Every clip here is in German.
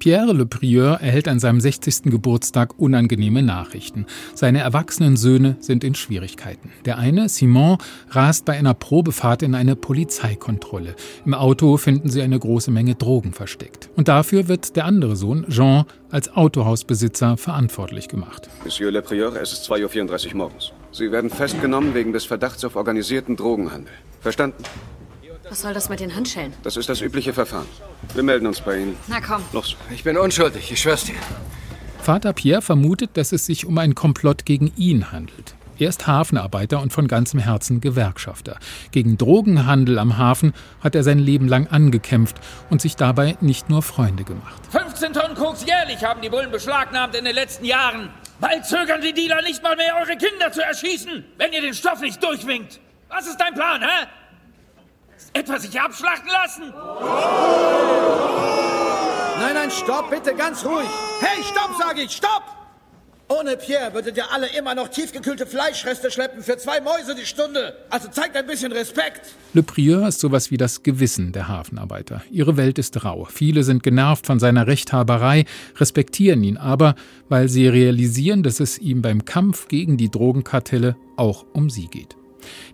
Pierre Le Prieur erhält an seinem 60. Geburtstag unangenehme Nachrichten. Seine erwachsenen Söhne sind in Schwierigkeiten. Der eine, Simon, rast bei einer Probefahrt in eine Polizeikontrolle. Im Auto finden sie eine große Menge Drogen versteckt. Und dafür wird der andere Sohn, Jean, als Autohausbesitzer verantwortlich gemacht. Monsieur Le Prieur, es ist 2.34 Uhr morgens. Sie werden festgenommen wegen des Verdachts auf organisierten Drogenhandel. Verstanden? Was soll das mit den Handschellen? Das ist das übliche Verfahren. Wir melden uns bei Ihnen. Na komm. Los. Ich bin unschuldig, ich schwör's dir. Vater Pierre vermutet, dass es sich um einen Komplott gegen ihn handelt. Er ist Hafenarbeiter und von ganzem Herzen Gewerkschafter. Gegen Drogenhandel am Hafen hat er sein Leben lang angekämpft und sich dabei nicht nur Freunde gemacht. 15 Tonnen Koks jährlich haben die Bullen beschlagnahmt in den letzten Jahren. Bald zögern die Dealer nicht mal mehr, eure Kinder zu erschießen, wenn ihr den Stoff nicht durchwinkt. Was ist dein Plan, hä? Etwa sich abschlachten lassen? Nein, nein, stopp, bitte, ganz ruhig. Hey, stopp, sage ich, stopp! Ohne Pierre würdet ihr alle immer noch tiefgekühlte Fleischreste schleppen für zwei Mäuse die Stunde. Also zeigt ein bisschen Respekt. Le Prieur ist sowas wie das Gewissen der Hafenarbeiter. Ihre Welt ist rau. Viele sind genervt von seiner Rechthaberei, respektieren ihn aber, weil sie realisieren, dass es ihm beim Kampf gegen die Drogenkartelle auch um sie geht.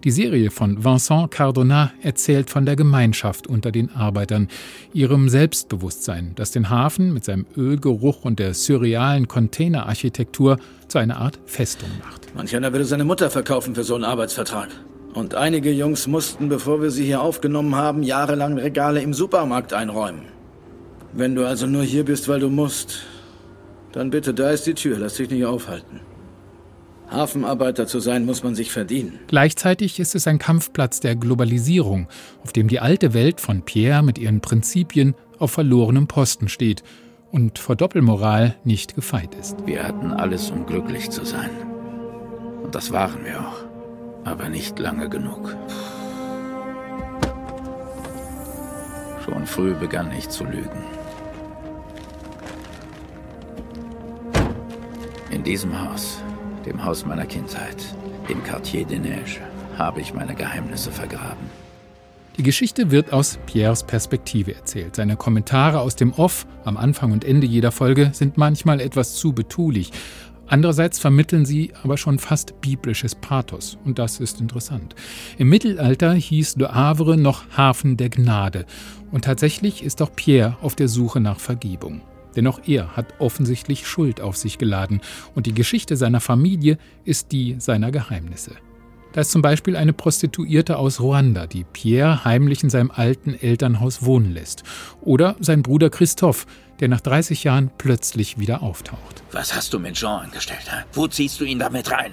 Die Serie von Vincent Cardona erzählt von der Gemeinschaft unter den Arbeitern, ihrem Selbstbewusstsein, das den Hafen mit seinem Ölgeruch und der surrealen Containerarchitektur zu einer Art Festung macht. Manch einer würde seine Mutter verkaufen für so einen Arbeitsvertrag. Und einige Jungs mussten, bevor wir sie hier aufgenommen haben, jahrelang Regale im Supermarkt einräumen. Wenn du also nur hier bist, weil du musst, dann bitte, da ist die Tür, lass dich nicht aufhalten. Hafenarbeiter zu sein, muss man sich verdienen. Gleichzeitig ist es ein Kampfplatz der Globalisierung, auf dem die alte Welt von Pierre mit ihren Prinzipien auf verlorenem Posten steht und vor Doppelmoral nicht gefeit ist. Wir hatten alles, um glücklich zu sein. Und das waren wir auch. Aber nicht lange genug. Schon früh begann ich zu lügen. In diesem Haus dem Haus meiner Kindheit, dem Quartier des Neiges, habe ich meine Geheimnisse vergraben. Die Geschichte wird aus Pierres Perspektive erzählt. Seine Kommentare aus dem Off am Anfang und Ende jeder Folge sind manchmal etwas zu betulich. Andererseits vermitteln sie aber schon fast biblisches Pathos. Und das ist interessant. Im Mittelalter hieß Le Havre noch Hafen der Gnade. Und tatsächlich ist auch Pierre auf der Suche nach Vergebung. Denn auch er hat offensichtlich Schuld auf sich geladen und die Geschichte seiner Familie ist die seiner Geheimnisse. Da ist zum Beispiel eine Prostituierte aus Ruanda, die Pierre heimlich in seinem alten Elternhaus wohnen lässt. Oder sein Bruder Christophe, der nach 30 Jahren plötzlich wieder auftaucht. Was hast du mit Jean angestellt? Wo ziehst du ihn damit rein?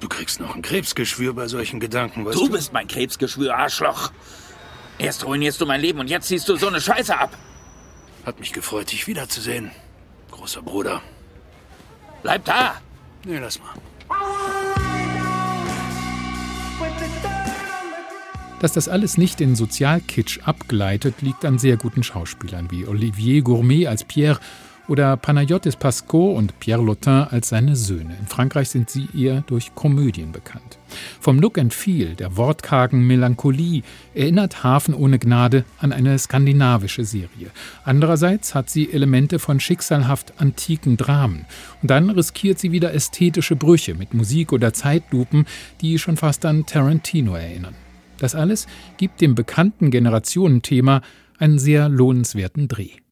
Du kriegst noch ein Krebsgeschwür bei solchen Gedanken, weißt du? Du bist mein Krebsgeschwür, Arschloch. Erst ruinierst du mein Leben und jetzt ziehst du so eine Scheiße ab. Hat mich gefreut, dich wiederzusehen. Großer Bruder. Bleib da! Nee, lass mal. Dass das alles nicht in Sozialkitsch abgleitet, liegt an sehr guten Schauspielern wie Olivier Gourmet als Pierre oder Panayotis Pasco und Pierre Lotin als seine Söhne. In Frankreich sind sie eher durch Komödien bekannt. Vom Look and Feel, der wortkargen Melancholie, erinnert Hafen ohne Gnade an eine skandinavische Serie. Andererseits hat sie Elemente von schicksalhaft antiken Dramen. Und dann riskiert sie wieder ästhetische Brüche mit Musik oder Zeitlupen, die schon fast an Tarantino erinnern. Das alles gibt dem bekannten Generationenthema einen sehr lohnenswerten Dreh.